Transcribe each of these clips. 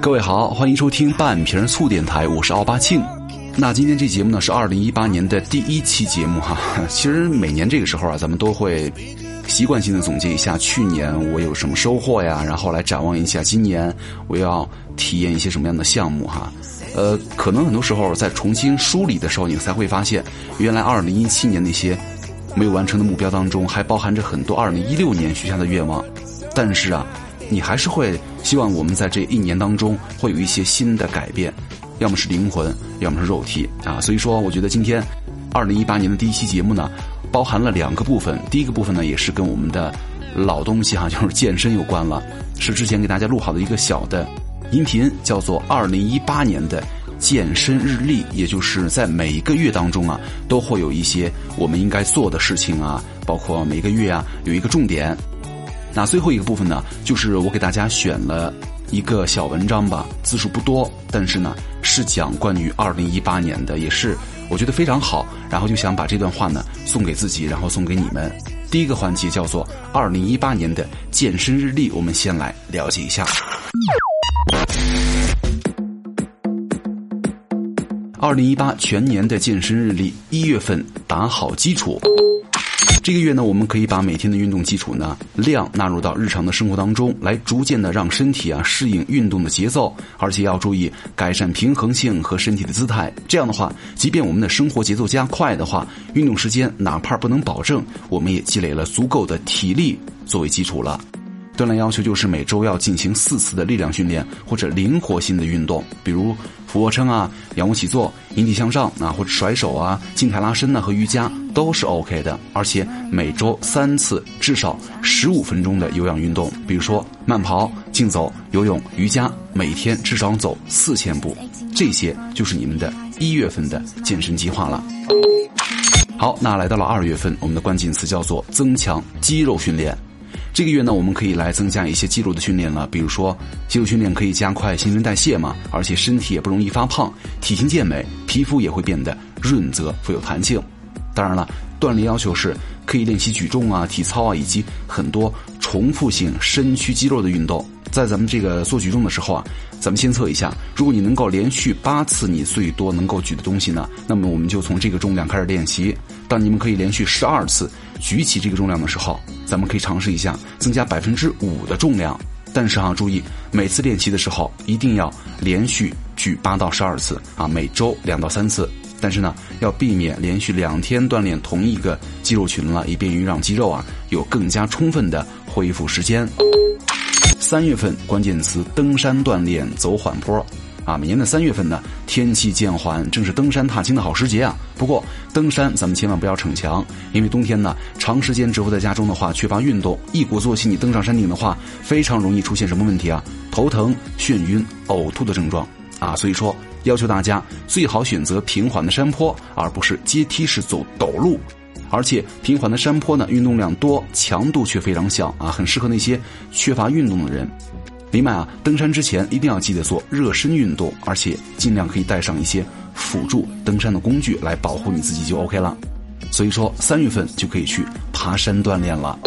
各位好，欢迎收听半瓶醋电台，我是奥巴庆。那今天这节目呢是二零一八年的第一期节目哈。其实每年这个时候啊，咱们都会习惯性的总结一下去年我有什么收获呀，然后来展望一下今年我要体验一些什么样的项目哈。呃，可能很多时候在重新梳理的时候，你才会发现，原来二零一七年那些没有完成的目标当中，还包含着很多二零一六年许下的愿望。但是啊。你还是会希望我们在这一年当中会有一些新的改变，要么是灵魂，要么是肉体啊。所以说，我觉得今天二零一八年的第一期节目呢，包含了两个部分。第一个部分呢，也是跟我们的老东西哈，就是健身有关了，是之前给大家录好的一个小的音频，叫做二零一八年的健身日历，也就是在每一个月当中啊，都会有一些我们应该做的事情啊，包括每个月啊有一个重点。那最后一个部分呢，就是我给大家选了一个小文章吧，字数不多，但是呢是讲关于二零一八年的，也是我觉得非常好，然后就想把这段话呢送给自己，然后送给你们。第一个环节叫做二零一八年的健身日历，我们先来了解一下。二零一八全年的健身日历，一月份打好基础。这个月呢，我们可以把每天的运动基础呢量纳入到日常的生活当中，来逐渐的让身体啊适应运动的节奏，而且要注意改善平衡性和身体的姿态。这样的话，即便我们的生活节奏加快的话，运动时间哪怕不能保证，我们也积累了足够的体力作为基础了。锻炼要求就是每周要进行四次的力量训练或者灵活性的运动，比如俯卧撑啊、仰卧起坐、引体向上啊，或者甩手啊、静态拉伸呢和瑜伽都是 OK 的。而且每周三次至少十五分钟的有氧运动，比如说慢跑、竞走、游泳、瑜伽，每天至少走四千步，这些就是你们的一月份的健身计划了。好，那来到了二月份，我们的关键词叫做增强肌肉训练。这个月呢，我们可以来增加一些肌肉的训练了。比如说，肌肉训练可以加快新陈代谢嘛，而且身体也不容易发胖，体型健美，皮肤也会变得润泽、富有弹性。当然了，锻炼要求是可以练习举重啊、体操啊，以及很多重复性身躯肌肉的运动。在咱们这个做举重的时候啊，咱们先测一下，如果你能够连续八次你最多能够举的东西呢，那么我们就从这个重量开始练习。当你们可以连续十二次举起这个重量的时候，咱们可以尝试一下增加百分之五的重量。但是啊，注意每次练习的时候一定要连续举八到十二次啊，每周两到三次。但是呢，要避免连续两天锻炼同一个肌肉群了，以便于让肌肉啊有更加充分的恢复时间。三月份关键词：登山锻炼，走缓坡。啊，每年的三月份呢，天气渐缓，正是登山踏青的好时节啊。不过，登山咱们千万不要逞强，因为冬天呢，长时间蛰伏在家中的话，缺乏运动，一鼓作气你登上山顶的话，非常容易出现什么问题啊？头疼、眩晕、呕吐的症状啊。所以说，要求大家最好选择平缓的山坡，而不是阶梯式走陡路。而且平缓的山坡呢，运动量多，强度却非常小啊，很适合那些缺乏运动的人。另外啊，登山之前一定要记得做热身运动，而且尽量可以带上一些辅助登山的工具来保护你自己就 OK 了。所以说三月份就可以去爬山锻炼了。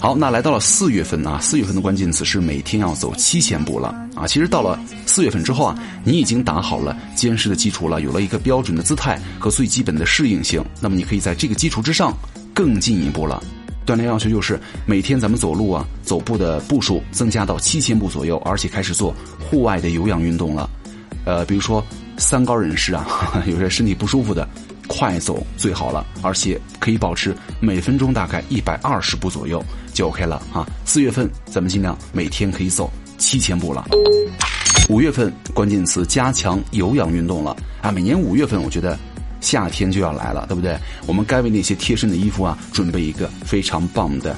好，那来到了四月份啊，四月份的关键词是每天要走七千步了啊。其实到了四月份之后啊，你已经打好了坚实的基础了，有了一个标准的姿态和最基本的适应性。那么你可以在这个基础之上更进一步了。锻炼要求就是每天咱们走路啊，走步的步数增加到七千步左右，而且开始做户外的有氧运动了。呃，比如说三高人士啊，有些身体不舒服的。快走最好了，而且可以保持每分钟大概一百二十步左右就 OK 了啊！四月份咱们尽量每天可以走七千步了。五月份关键词加强有氧运动了啊！每年五月份我觉得夏天就要来了，对不对？我们该为那些贴身的衣服啊准备一个非常棒的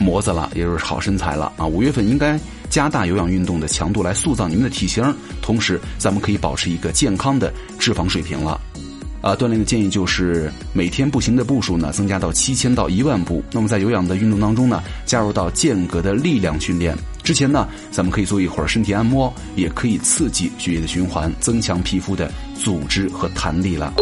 模子了，也就是好身材了啊！五月份应该加大有氧运动的强度来塑造你们的体型，同时咱们可以保持一个健康的脂肪水平了。啊，锻炼的建议就是每天步行的步数呢增加到七千到一万步。那么在有氧的运动当中呢，加入到间隔的力量训练。之前呢，咱们可以做一会儿身体按摩，也可以刺激血液的循环，增强皮肤的组织和弹力了。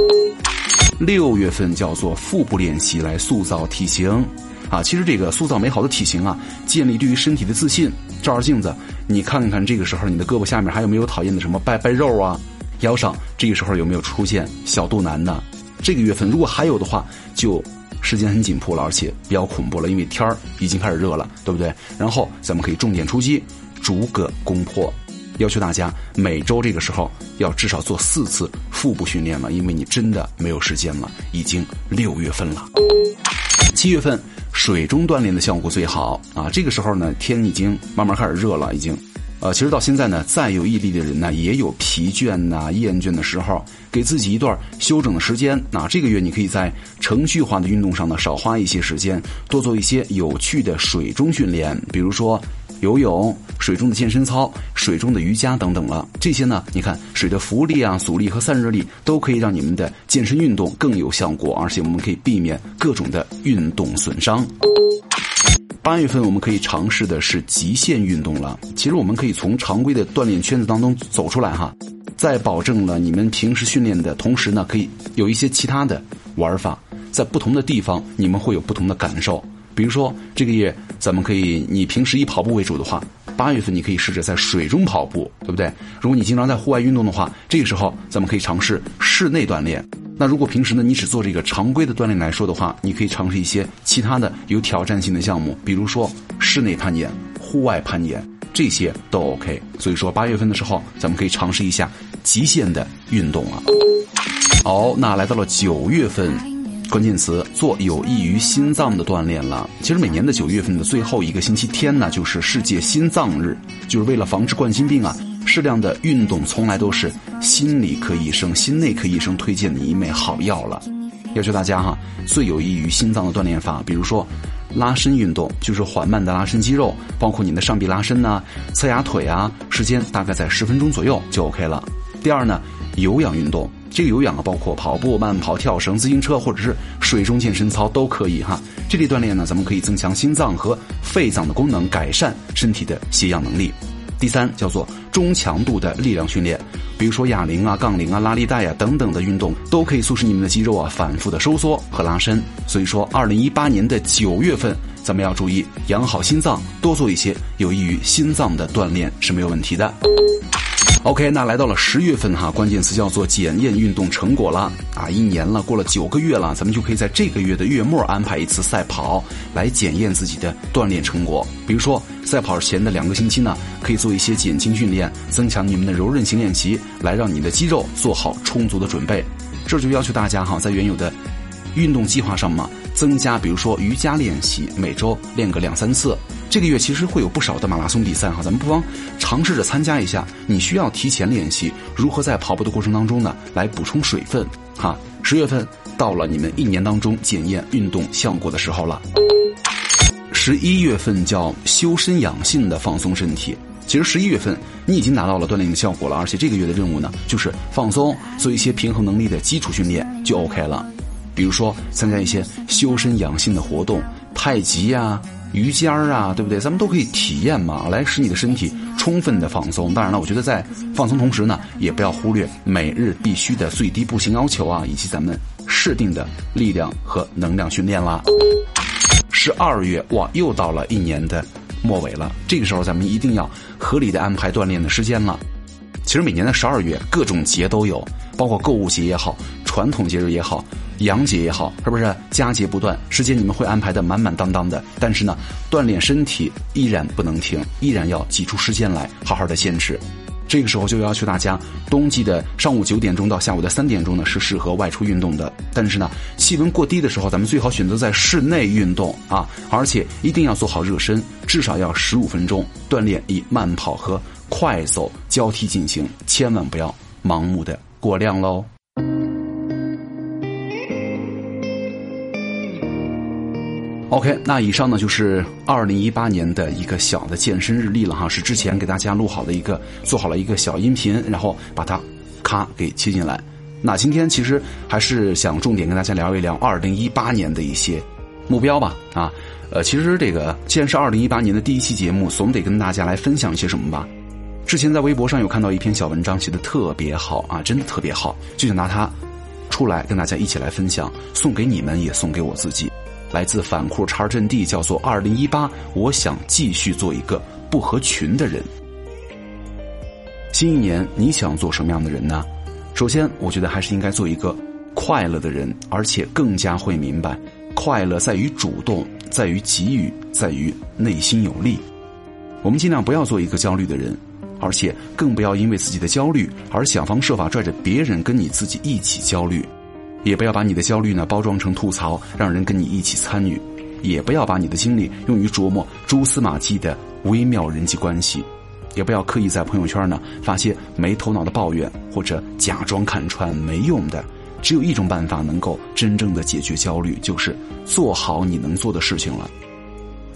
六月份叫做腹部练习来塑造体型。啊。其实这个塑造美好的体型啊，建立对于身体的自信。照照镜子，你看看这个时候你的胳膊下面还有没有讨厌的什么掰掰肉啊？腰上这个时候有没有出现小肚腩呢？这个月份如果还有的话，就时间很紧迫了，而且比较恐怖了，因为天儿已经开始热了，对不对？然后咱们可以重点出击，逐个攻破。要求大家每周这个时候要至少做四次腹部训练了，因为你真的没有时间了，已经六月份了。七月份水中锻炼的效果最好啊！这个时候呢，天已经慢慢开始热了，已经。呃，其实到现在呢，再有毅力的人呢，也有疲倦呐、厌倦的时候，给自己一段休整的时间。那这个月你可以在程序化的运动上呢，少花一些时间，多做一些有趣的水中训练，比如说。游泳、水中的健身操、水中的瑜伽等等了，这些呢，你看水的浮力啊、阻力和散热力都可以让你们的健身运动更有效果，而且我们可以避免各种的运动损伤。八月份我们可以尝试的是极限运动了。其实我们可以从常规的锻炼圈子当中走出来哈，在保证了你们平时训练的同时呢，可以有一些其他的玩法，在不同的地方你们会有不同的感受。比如说这个月，咱们可以，你平时以跑步为主的话，八月份你可以试着在水中跑步，对不对？如果你经常在户外运动的话，这个时候咱们可以尝试室内锻炼。那如果平时呢，你只做这个常规的锻炼来说的话，你可以尝试一些其他的有挑战性的项目，比如说室内攀岩、户外攀岩，这些都 OK。所以说八月份的时候，咱们可以尝试一下极限的运动啊。好，那来到了九月份。关键词做有益于心脏的锻炼了。其实每年的九月份的最后一个星期天呢，就是世界心脏日，就是为了防治冠心病啊。适量的运动从来都是心理科医生、心内科医生推荐的一枚好药了。要求大家哈，最有益于心脏的锻炼法，比如说拉伸运动，就是缓慢的拉伸肌肉，包括你的上臂拉伸呐、侧压腿啊，时间大概在十分钟左右就 OK 了。第二呢，有氧运动。这个有氧啊，包括跑步、慢跑、跳绳、自行车，或者是水中健身操都可以哈。这类锻炼呢，咱们可以增强心脏和肺脏的功能，改善身体的吸氧能力。第三叫做中强度的力量训练，比如说哑铃啊、杠铃啊、拉力带啊等等的运动，都可以促使你们的肌肉啊反复的收缩和拉伸。所以说，二零一八年的九月份，咱们要注意养好心脏，多做一些有益于心脏的锻炼是没有问题的。OK，那来到了十月份哈，关键词叫做检验运动成果了啊！一年了，过了九个月了，咱们就可以在这个月的月末安排一次赛跑，来检验自己的锻炼成果。比如说，赛跑前的两个星期呢，可以做一些减轻训练，增强你们的柔韧性练习，来让你的肌肉做好充足的准备。这就要求大家哈，在原有的运动计划上嘛，增加，比如说瑜伽练习，每周练个两三次。这个月其实会有不少的马拉松比赛哈，咱们不妨尝试着参加一下。你需要提前练习如何在跑步的过程当中呢，来补充水分哈。十月份到了你们一年当中检验运动效果的时候了。十一月份叫修身养性的放松身体。其实十一月份你已经达到了锻炼的效果了，而且这个月的任务呢，就是放松，做一些平衡能力的基础训练就 OK 了。比如说参加一些修身养性的活动，太极呀。瑜伽啊，对不对？咱们都可以体验嘛，来使你的身体充分的放松。当然了，我觉得在放松同时呢，也不要忽略每日必须的最低步行要求啊，以及咱们适定的力量和能量训练啦。十二月哇，又到了一年的末尾了，这个时候咱们一定要合理的安排锻炼的时间了。其实每年的十二月，各种节都有，包括购物节也好，传统节日也好。阳节也好，是不是佳节不断？时间你们会安排的满满当当的，但是呢，锻炼身体依然不能停，依然要挤出时间来好好的坚持。这个时候就要求大家，冬季的上午九点钟到下午的三点钟呢是适合外出运动的，但是呢，气温过低的时候，咱们最好选择在室内运动啊，而且一定要做好热身，至少要十五分钟锻炼，以慢跑和快走交替进行，千万不要盲目的过量喽。OK，那以上呢就是二零一八年的一个小的健身日历了哈，是之前给大家录好的一个，做好了一个小音频，然后把它咔给切进来。那今天其实还是想重点跟大家聊一聊二零一八年的一些目标吧啊，呃，其实这个既然是二零一八年的第一期节目，总得跟大家来分享一些什么吧。之前在微博上有看到一篇小文章，写的特别好啊，真的特别好，就想拿它出来跟大家一起来分享，送给你们，也送给我自己。来自反库查尔阵地，叫做“二零一八”，我想继续做一个不合群的人。新一年你想做什么样的人呢？首先，我觉得还是应该做一个快乐的人，而且更加会明白，快乐在于主动，在于给予，在于内心有力。我们尽量不要做一个焦虑的人，而且更不要因为自己的焦虑而想方设法拽着别人跟你自己一起焦虑。也不要把你的焦虑呢包装成吐槽，让人跟你一起参与；也不要把你的精力用于琢磨蛛丝马迹的微妙人际关系；也不要刻意在朋友圈呢发些没头脑的抱怨，或者假装看穿没用的。只有一种办法能够真正的解决焦虑，就是做好你能做的事情了。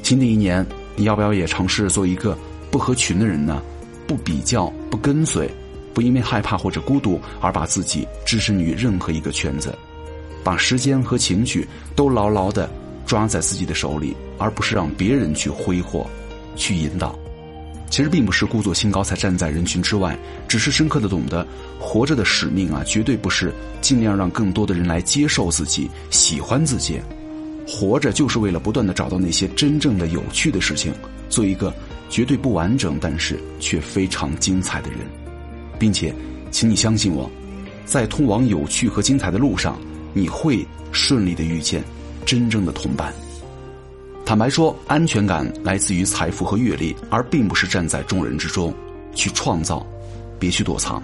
新的一年，你要不要也尝试做一个不合群的人呢？不比较，不跟随。不因为害怕或者孤独而把自己置身于任何一个圈子，把时间和情绪都牢牢的抓在自己的手里，而不是让别人去挥霍、去引导。其实并不是故作清高才站在人群之外，只是深刻的懂得活着的使命啊，绝对不是尽量让更多的人来接受自己、喜欢自己。活着就是为了不断的找到那些真正的有趣的事情，做一个绝对不完整但是却非常精彩的人。并且，请你相信我，在通往有趣和精彩的路上，你会顺利的遇见真正的同伴。坦白说，安全感来自于财富和阅历，而并不是站在众人之中去创造，别去躲藏。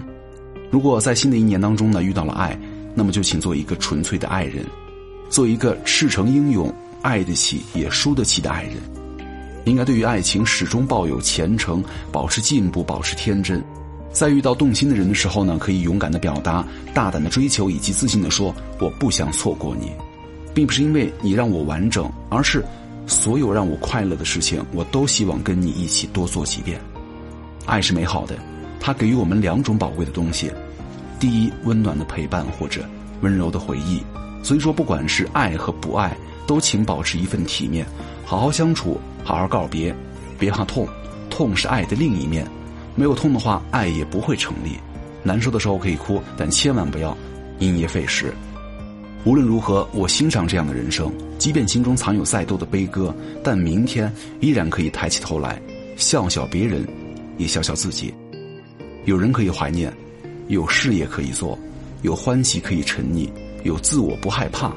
如果在新的一年当中呢遇到了爱，那么就请做一个纯粹的爱人，做一个赤诚英勇、爱得起也输得起的爱人。应该对于爱情始终抱有虔诚，保持进步，保持天真。在遇到动心的人的时候呢，可以勇敢的表达，大胆的追求，以及自信的说：“我不想错过你，并不是因为你让我完整，而是所有让我快乐的事情，我都希望跟你一起多做几遍。”爱是美好的，它给予我们两种宝贵的东西：第一，温暖的陪伴或者温柔的回忆。所以说，不管是爱和不爱，都请保持一份体面，好好相处，好好告别，别怕痛，痛是爱的另一面。没有痛的话，爱也不会成立。难受的时候可以哭，但千万不要因噎废食。无论如何，我欣赏这样的人生，即便心中藏有再多的悲歌，但明天依然可以抬起头来，笑笑别人，也笑笑自己。有人可以怀念，有事业可以做，有欢喜可以沉溺，有自我不害怕。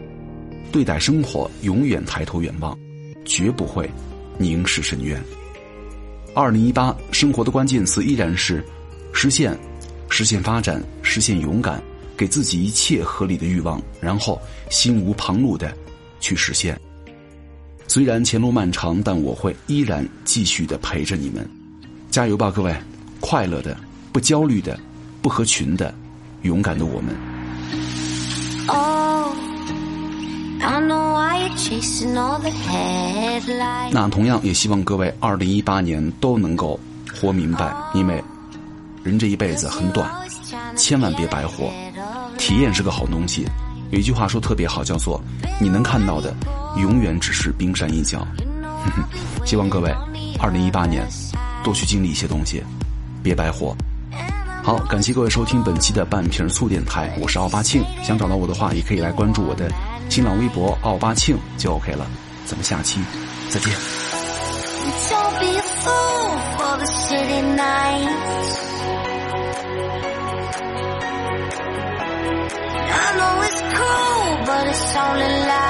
对待生活，永远抬头远望，绝不会凝视深渊。二零一八，生活的关键词依然是实现、实现发展、实现勇敢，给自己一切合理的欲望，然后心无旁骛的去实现。虽然前路漫长，但我会依然继续的陪着你们，加油吧，各位！快乐的、不焦虑的、不合群的、勇敢的我们。那同样也希望各位二零一八年都能够活明白，因为人这一辈子很短，千万别白活。体验是个好东西，有一句话说特别好，叫做“你能看到的永远只是冰山一角”。希望各位二零一八年多去经历一些东西，别白活。好，感谢各位收听本期的半瓶醋电台，我是奥巴庆。想找到我的话，也可以来关注我的。新浪微博奥巴庆就 OK 了，咱们下期再见。I know it's cruel, but it's only life.